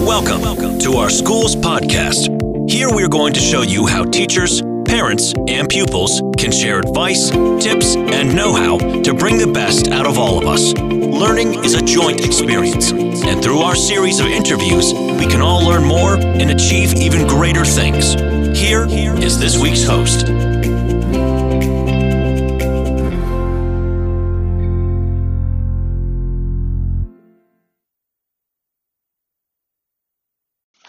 Welcome to our school's podcast. Here we're going to show you how teachers, parents, and pupils can share advice, tips, and know how to bring the best out of all of us. Learning is a joint experience, and through our series of interviews, we can all learn more and achieve even greater things. Here is this week's host.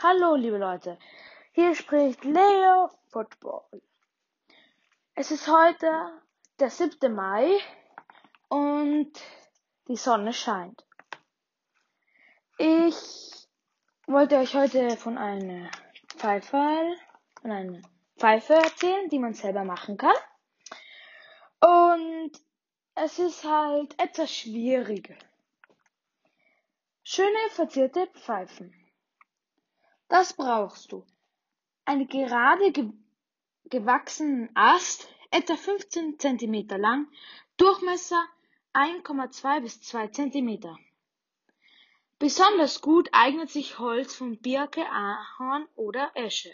Hallo, liebe Leute. Hier spricht Leo Football. Es ist heute der 7. Mai und die Sonne scheint. Ich wollte euch heute von einer Pfeife, von einer Pfeife erzählen, die man selber machen kann. Und es ist halt etwas schwieriger. Schöne verzierte Pfeifen. Das brauchst du. Eine gerade ge gewachsenen Ast, etwa 15 cm lang, Durchmesser 1,2 bis 2 cm. Besonders gut eignet sich Holz von Birke, Ahorn oder Esche.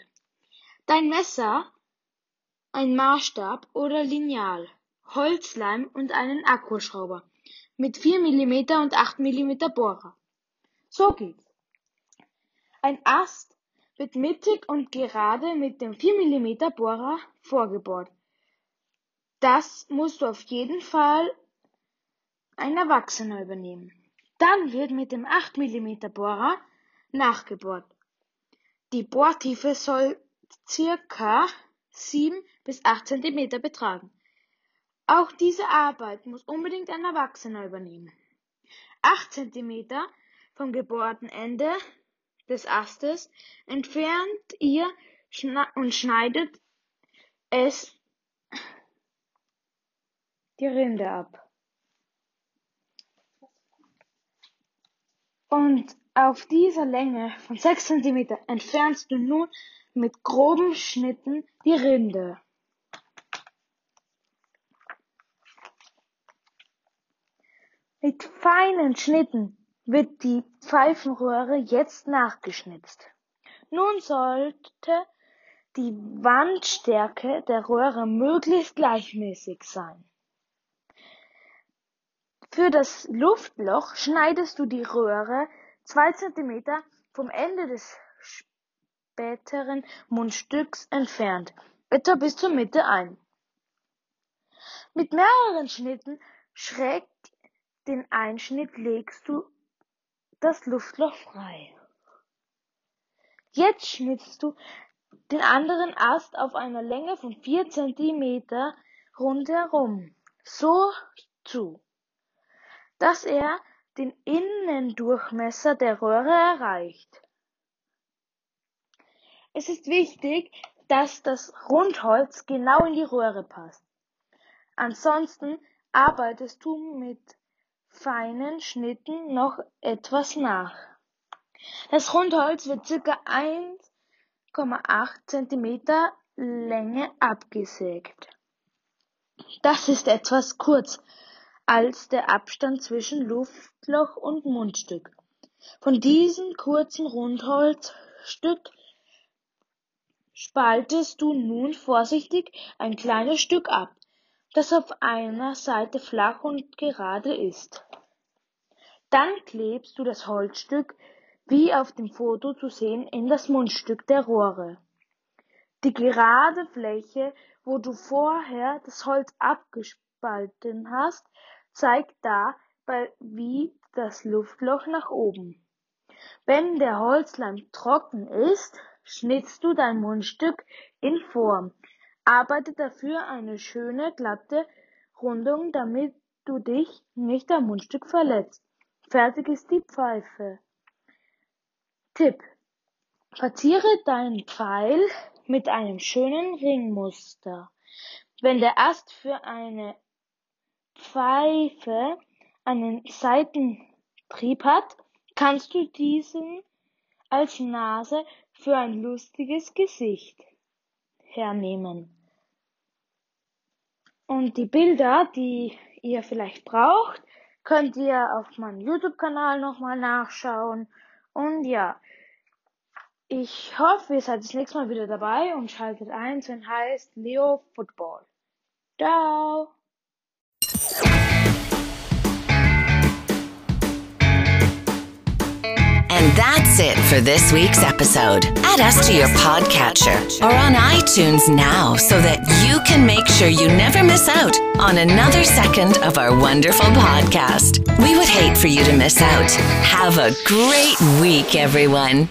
Dein Messer, ein Maßstab oder Lineal, Holzleim und einen Akkuschrauber mit 4 mm und 8 mm Bohrer. So geht's. Ein Ast wird mittig und gerade mit dem 4 mm Bohrer vorgebohrt. Das musst du auf jeden Fall ein Erwachsener übernehmen. Dann wird mit dem 8 mm Bohrer nachgebohrt. Die Bohrtiefe soll circa 7 bis 8 cm betragen. Auch diese Arbeit muss unbedingt ein Erwachsener übernehmen. 8 cm vom gebohrten Ende des Astes entfernt ihr und schneidet es die Rinde ab. Und auf dieser Länge von 6 cm entfernst du nun mit groben Schnitten die Rinde. Mit feinen Schnitten wird die Pfeifenröhre jetzt nachgeschnitzt. Nun sollte die Wandstärke der Röhre möglichst gleichmäßig sein. Für das Luftloch schneidest du die Röhre zwei Zentimeter vom Ende des späteren Mundstücks entfernt, etwa bis zur Mitte ein. Mit mehreren Schnitten schräg den Einschnitt legst du das Luftloch frei. Jetzt schnitzt du den anderen Ast auf einer Länge von 4 cm rundherum so zu, dass er den Innendurchmesser der Röhre erreicht. Es ist wichtig, dass das Rundholz genau in die Röhre passt. Ansonsten arbeitest du mit feinen Schnitten noch etwas nach. Das Rundholz wird ca. 1,8 cm Länge abgesägt. Das ist etwas kurz als der Abstand zwischen Luftloch und Mundstück. Von diesem kurzen Rundholzstück spaltest du nun vorsichtig ein kleines Stück ab das auf einer Seite flach und gerade ist. Dann klebst du das Holzstück, wie auf dem Foto zu sehen, in das Mundstück der Rohre. Die gerade Fläche, wo du vorher das Holz abgespalten hast, zeigt dabei wie das Luftloch nach oben. Wenn der Holzleim trocken ist, schnitzt du dein Mundstück in Form, Arbeite dafür eine schöne, glatte Rundung, damit du dich nicht am Mundstück verletzt. Fertig ist die Pfeife. Tipp. Verziere deinen Pfeil mit einem schönen Ringmuster. Wenn der Ast für eine Pfeife einen Seitentrieb hat, kannst du diesen als Nase für ein lustiges Gesicht hernehmen. Und die Bilder, die ihr vielleicht braucht, könnt ihr auf meinem YouTube-Kanal nochmal nachschauen. Und ja, Ich hoffe, ihr seid das nächste Mal wieder dabei und schaltet ein, wenn heißt Leo Football. Ciao! That's it for this week's episode. Add us to your podcatcher or on iTunes now so that you can make sure you never miss out on another second of our wonderful podcast. We would hate for you to miss out. Have a great week, everyone.